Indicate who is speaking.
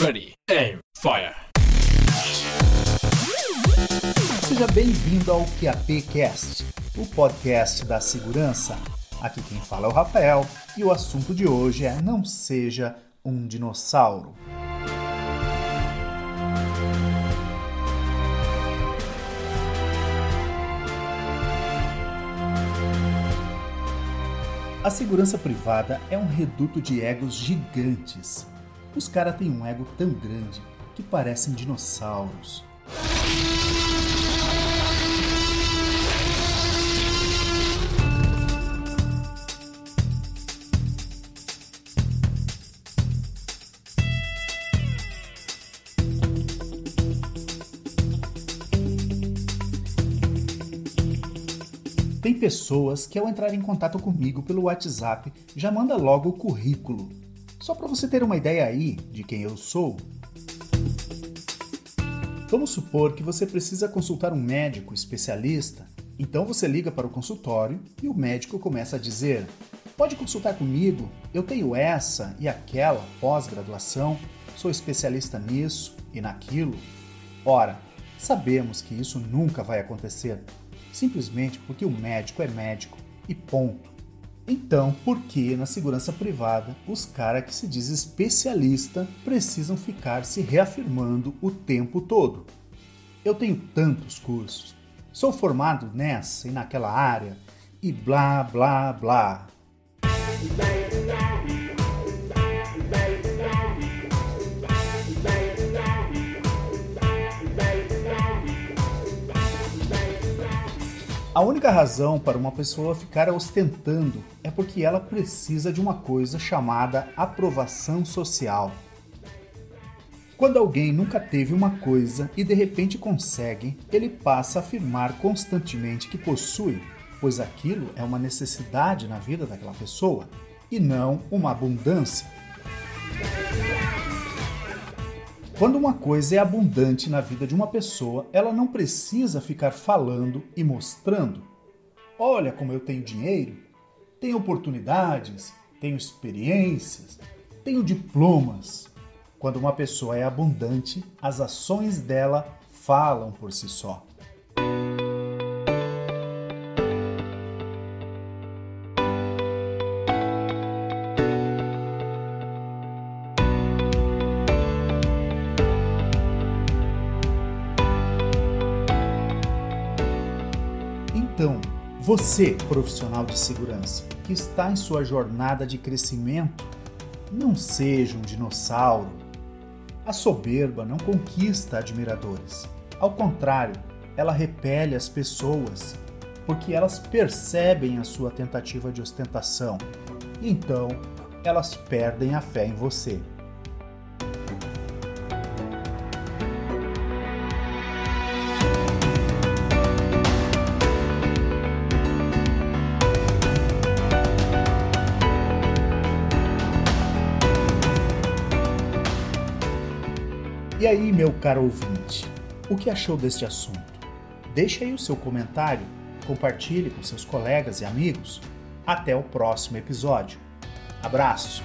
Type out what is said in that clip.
Speaker 1: Ready, aim, fire.
Speaker 2: Seja bem-vindo ao QAPcast, o podcast da segurança. Aqui quem fala é o Rafael e o assunto de hoje é Não Seja um Dinossauro. A segurança privada é um reduto de egos gigantes. Os caras têm um ego tão grande que parecem dinossauros. Tem pessoas que ao entrar em contato comigo pelo WhatsApp já manda logo o currículo. Só para você ter uma ideia aí de quem eu sou. Vamos supor que você precisa consultar um médico especialista, então você liga para o consultório e o médico começa a dizer: Pode consultar comigo, eu tenho essa e aquela pós-graduação, sou especialista nisso e naquilo. Ora, sabemos que isso nunca vai acontecer, simplesmente porque o médico é médico e ponto. Então, por que na segurança privada os caras que se diz especialista precisam ficar se reafirmando o tempo todo? Eu tenho tantos cursos, sou formado nessa e naquela área e blá blá blá. A única razão para uma pessoa ficar ostentando é porque ela precisa de uma coisa chamada aprovação social. Quando alguém nunca teve uma coisa e de repente consegue, ele passa a afirmar constantemente que possui, pois aquilo é uma necessidade na vida daquela pessoa e não uma abundância. Quando uma coisa é abundante na vida de uma pessoa, ela não precisa ficar falando e mostrando. Olha como eu tenho dinheiro, tenho oportunidades, tenho experiências, tenho diplomas. Quando uma pessoa é abundante, as ações dela falam por si só. Então, você, profissional de segurança, que está em sua jornada de crescimento, não seja um dinossauro. A soberba não conquista admiradores. Ao contrário, ela repele as pessoas, porque elas percebem a sua tentativa de ostentação. Então, elas perdem a fé em você. E aí, meu caro ouvinte, o que achou deste assunto? Deixe aí o seu comentário, compartilhe com seus colegas e amigos. Até o próximo episódio. Abraço!